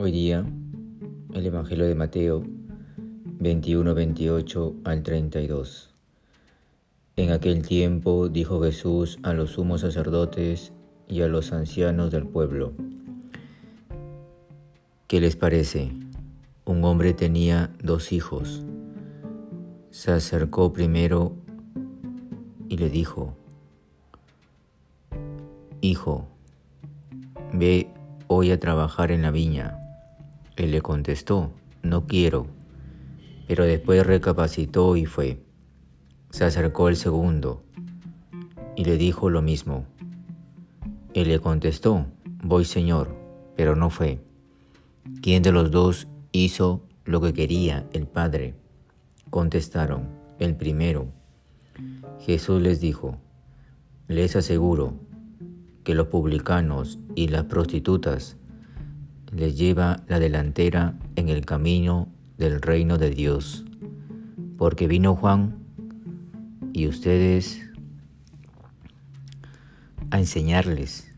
Hoy día, el Evangelio de Mateo 21, 28 al 32. En aquel tiempo dijo Jesús a los sumos sacerdotes y a los ancianos del pueblo, ¿qué les parece? Un hombre tenía dos hijos. Se acercó primero y le dijo, Hijo, ve hoy a trabajar en la viña. Él le contestó, no quiero. Pero después recapacitó y fue. Se acercó el segundo y le dijo lo mismo. Él le contestó, voy señor, pero no fue. ¿Quién de los dos hizo lo que quería el Padre? Contestaron, el primero. Jesús les dijo, les aseguro que los publicanos y las prostitutas les lleva la delantera en el camino del reino de Dios, porque vino Juan y ustedes a enseñarles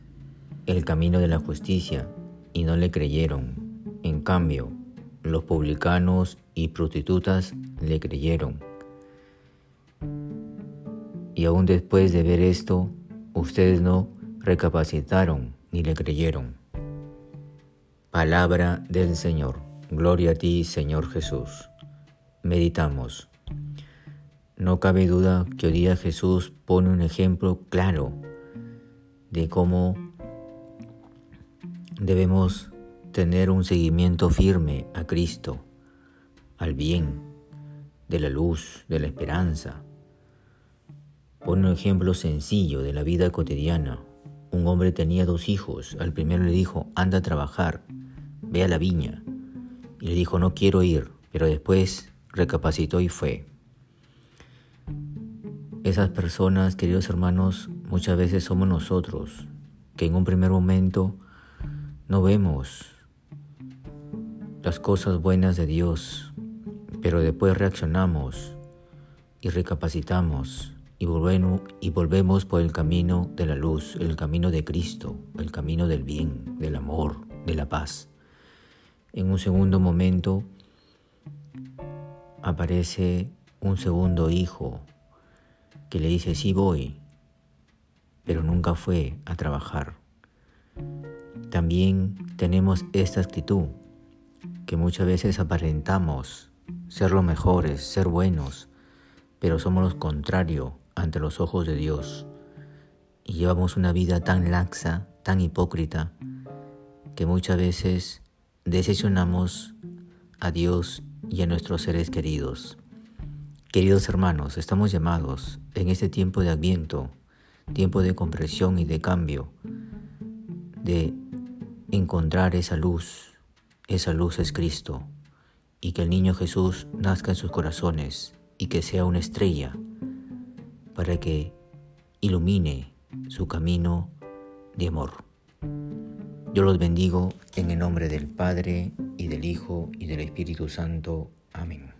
el camino de la justicia y no le creyeron. En cambio, los publicanos y prostitutas le creyeron. Y aún después de ver esto, ustedes no recapacitaron ni le creyeron. Palabra del Señor. Gloria a ti, Señor Jesús. Meditamos. No cabe duda que hoy día Jesús pone un ejemplo claro de cómo debemos tener un seguimiento firme a Cristo, al bien, de la luz, de la esperanza. Pone un ejemplo sencillo de la vida cotidiana, un hombre tenía dos hijos. Al primero le dijo, anda a trabajar, ve a la viña. Y le dijo, no quiero ir, pero después recapacitó y fue. Esas personas, queridos hermanos, muchas veces somos nosotros, que en un primer momento no vemos las cosas buenas de Dios, pero después reaccionamos y recapacitamos y volvemos, y volvemos por el camino de la luz, el camino de Cristo, el camino del bien, del amor, de la paz. En un segundo momento aparece un segundo hijo que le dice, sí voy, pero nunca fue a trabajar. También tenemos esta actitud que muchas veces aparentamos ser los mejores, ser buenos, pero somos los contrarios ante los ojos de Dios y llevamos una vida tan laxa, tan hipócrita, que muchas veces decepcionamos a Dios y a nuestros seres queridos. Queridos hermanos, estamos llamados en este tiempo de adviento, tiempo de compresión y de cambio, de encontrar esa luz. Esa luz es Cristo, y que el niño Jesús nazca en sus corazones y que sea una estrella para que ilumine su camino de amor. Yo los bendigo en el nombre del Padre y del Hijo y del Espíritu Santo. Amén.